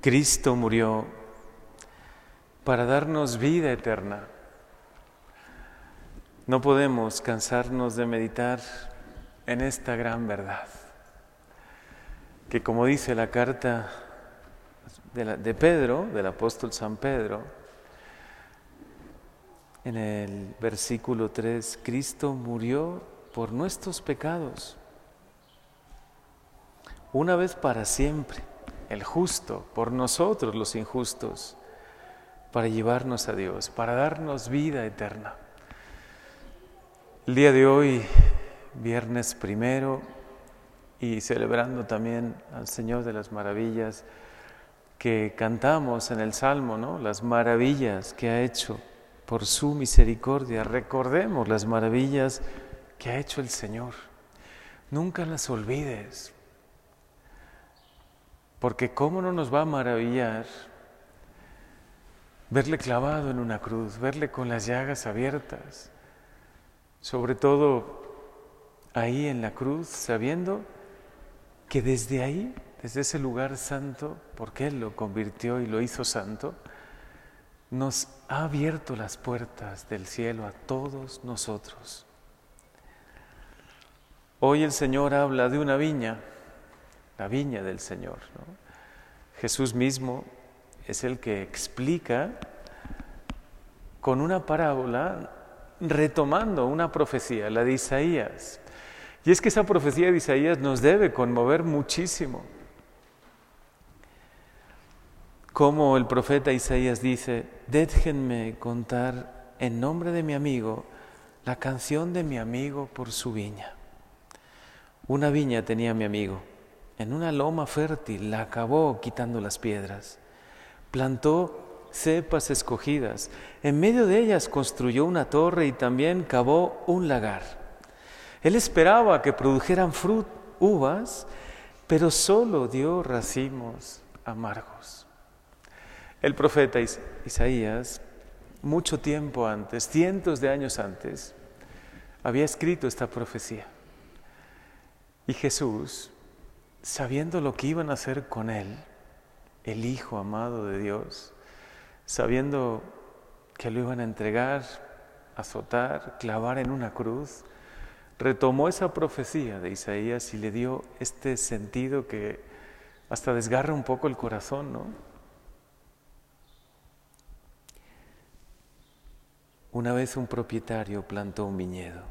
Cristo murió para darnos vida eterna. No podemos cansarnos de meditar en esta gran verdad, que como dice la carta de, Pedro, del apóstol San Pedro, en el versículo 3, Cristo murió por nuestros pecados, una vez para siempre, el justo, por nosotros los injustos, para llevarnos a Dios, para darnos vida eterna. El día de hoy, viernes primero, y celebrando también al Señor de las Maravillas, que cantamos en el Salmo, ¿no? Las maravillas que ha hecho por su misericordia. Recordemos las maravillas que ha hecho el Señor. Nunca las olvides. Porque cómo no nos va a maravillar verle clavado en una cruz, verle con las llagas abiertas, sobre todo ahí en la cruz, sabiendo que desde ahí desde ese lugar santo, porque Él lo convirtió y lo hizo santo, nos ha abierto las puertas del cielo a todos nosotros. Hoy el Señor habla de una viña, la viña del Señor. Jesús mismo es el que explica con una parábola, retomando una profecía, la de Isaías. Y es que esa profecía de Isaías nos debe conmover muchísimo como el profeta Isaías dice, déjenme contar en nombre de mi amigo la canción de mi amigo por su viña. Una viña tenía mi amigo, en una loma fértil la acabó quitando las piedras, plantó cepas escogidas, en medio de ellas construyó una torre y también cavó un lagar. Él esperaba que produjeran frut, uvas, pero solo dio racimos amargos. El profeta Isaías, mucho tiempo antes, cientos de años antes, había escrito esta profecía. Y Jesús, sabiendo lo que iban a hacer con él, el Hijo amado de Dios, sabiendo que lo iban a entregar, azotar, clavar en una cruz, retomó esa profecía de Isaías y le dio este sentido que hasta desgarra un poco el corazón, ¿no? Una vez un propietario plantó un viñedo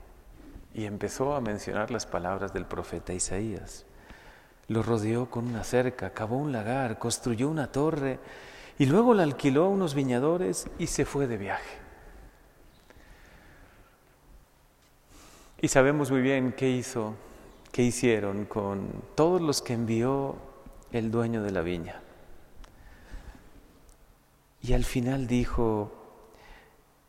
y empezó a mencionar las palabras del profeta Isaías. Lo rodeó con una cerca, cavó un lagar, construyó una torre y luego la alquiló a unos viñadores y se fue de viaje. Y sabemos muy bien qué hizo, qué hicieron con todos los que envió el dueño de la viña. Y al final dijo,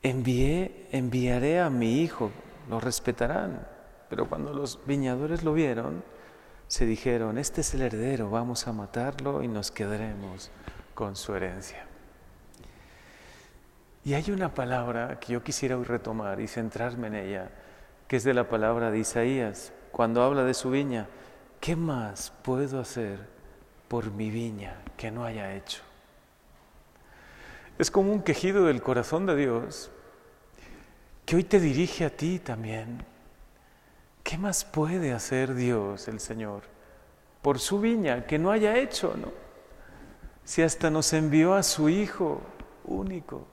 envié, enviaré a mi hijo, lo respetarán. Pero cuando los viñadores lo vieron, se dijeron, este es el heredero, vamos a matarlo y nos quedaremos con su herencia. Y hay una palabra que yo quisiera hoy retomar y centrarme en ella, que es de la palabra de Isaías, cuando habla de su viña. ¿Qué más puedo hacer por mi viña que no haya hecho? Es como un quejido del corazón de Dios que hoy te dirige a ti también. ¿Qué más puede hacer Dios, el Señor, por su viña que no haya hecho, no? Si hasta nos envió a su Hijo único,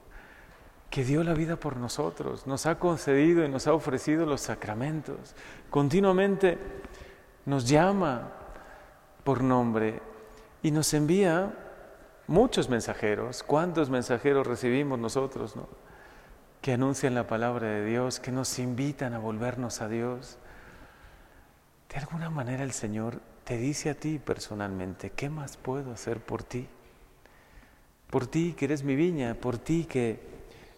que dio la vida por nosotros, nos ha concedido y nos ha ofrecido los sacramentos, continuamente nos llama por nombre y nos envía muchos mensajeros. ¿Cuántos mensajeros recibimos nosotros, no? Que anuncian la palabra de Dios, que nos invitan a volvernos a Dios. De alguna manera el Señor te dice a ti personalmente, ¿qué más puedo hacer por ti? Por ti que eres mi viña, por ti que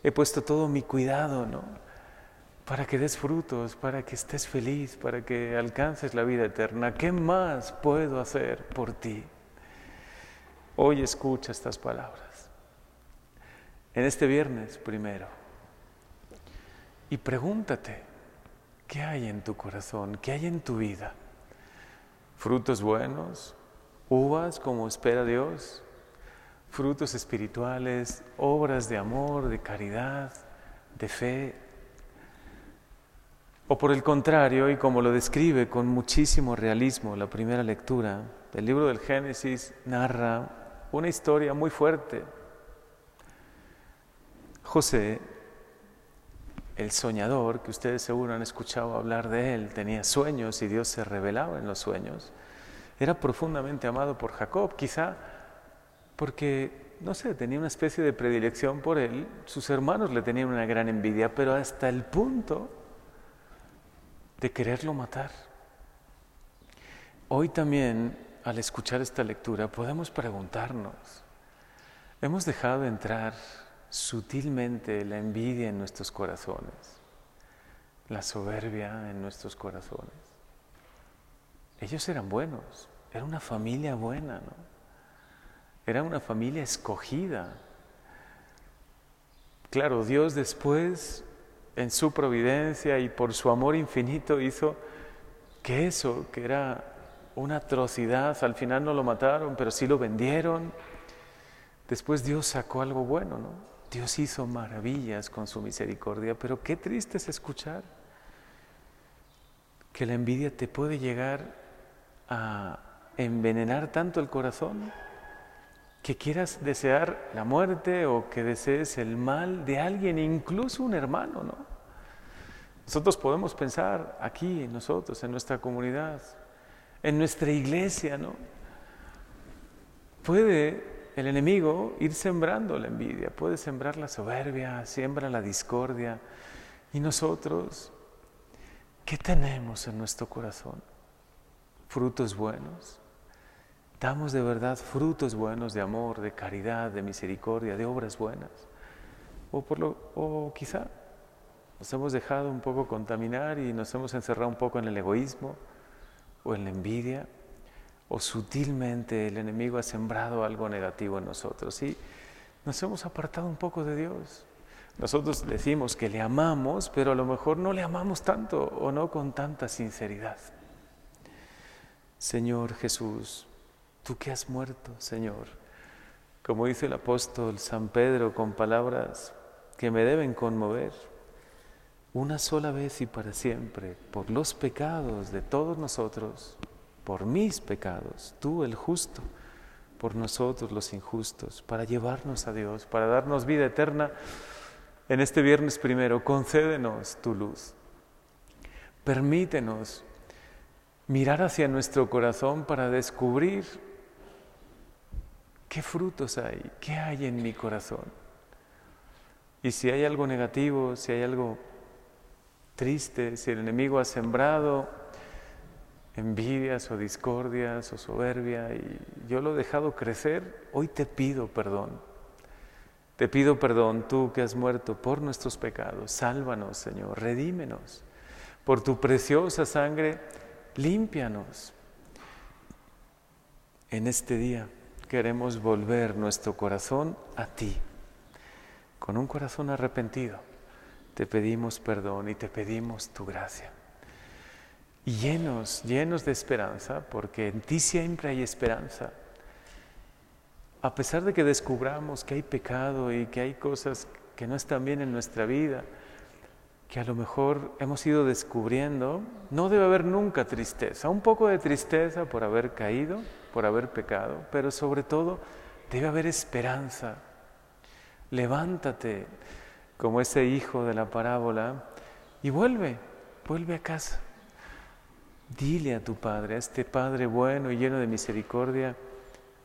he puesto todo mi cuidado, ¿no? Para que des frutos, para que estés feliz, para que alcances la vida eterna. ¿Qué más puedo hacer por ti? Hoy escucha estas palabras. En este viernes primero. Y pregúntate, ¿qué hay en tu corazón? ¿Qué hay en tu vida? ¿Frutos buenos? ¿Uvas como espera Dios? frutos espirituales, obras de amor, de caridad, de fe. O por el contrario, y como lo describe con muchísimo realismo la primera lectura, el libro del Génesis narra una historia muy fuerte. José, el soñador, que ustedes seguro han escuchado hablar de él, tenía sueños y Dios se revelaba en los sueños, era profundamente amado por Jacob, quizá porque, no sé, tenía una especie de predilección por él, sus hermanos le tenían una gran envidia, pero hasta el punto de quererlo matar. Hoy también, al escuchar esta lectura, podemos preguntarnos, ¿hemos dejado de entrar sutilmente la envidia en nuestros corazones, la soberbia en nuestros corazones? Ellos eran buenos, era una familia buena, ¿no? Era una familia escogida. Claro, Dios después, en su providencia y por su amor infinito, hizo que eso, que era una atrocidad, al final no lo mataron, pero sí lo vendieron. Después Dios sacó algo bueno, ¿no? Dios hizo maravillas con su misericordia, pero qué triste es escuchar que la envidia te puede llegar a envenenar tanto el corazón que quieras desear la muerte o que desees el mal de alguien, incluso un hermano, ¿no? Nosotros podemos pensar aquí, en nosotros, en nuestra comunidad, en nuestra iglesia, ¿no? Puede el enemigo ir sembrando la envidia, puede sembrar la soberbia, siembra la discordia. Y nosotros, ¿qué tenemos en nuestro corazón? Frutos buenos, Damos de verdad frutos buenos de amor, de caridad, de misericordia, de obras buenas. O, por lo, o quizá nos hemos dejado un poco contaminar y nos hemos encerrado un poco en el egoísmo o en la envidia, o sutilmente el enemigo ha sembrado algo negativo en nosotros y nos hemos apartado un poco de Dios. Nosotros decimos que le amamos, pero a lo mejor no le amamos tanto o no con tanta sinceridad. Señor Jesús, Tú que has muerto, Señor, como dice el apóstol San Pedro con palabras que me deben conmover, una sola vez y para siempre, por los pecados de todos nosotros, por mis pecados, tú el justo, por nosotros los injustos, para llevarnos a Dios, para darnos vida eterna. En este viernes primero, concédenos tu luz. Permítenos mirar hacia nuestro corazón para descubrir ¿Qué frutos hay? ¿Qué hay en mi corazón? Y si hay algo negativo, si hay algo triste, si el enemigo ha sembrado envidias o discordias o soberbia y yo lo he dejado crecer, hoy te pido perdón. Te pido perdón, tú que has muerto por nuestros pecados. Sálvanos, Señor, redímenos. Por tu preciosa sangre, límpianos en este día queremos volver nuestro corazón a ti. Con un corazón arrepentido, te pedimos perdón y te pedimos tu gracia. Llenos, llenos de esperanza, porque en ti siempre hay esperanza. A pesar de que descubramos que hay pecado y que hay cosas que no están bien en nuestra vida, que a lo mejor hemos ido descubriendo, no debe haber nunca tristeza, un poco de tristeza por haber caído, por haber pecado, pero sobre todo debe haber esperanza. Levántate como ese hijo de la parábola y vuelve, vuelve a casa. Dile a tu Padre, a este Padre bueno y lleno de misericordia,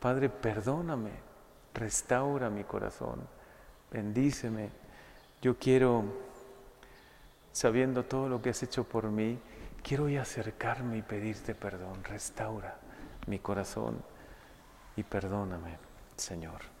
Padre, perdóname, restaura mi corazón, bendíceme. Yo quiero, sabiendo todo lo que has hecho por mí, quiero hoy acercarme y pedirte perdón, restaura mi corazón y perdóname, Señor.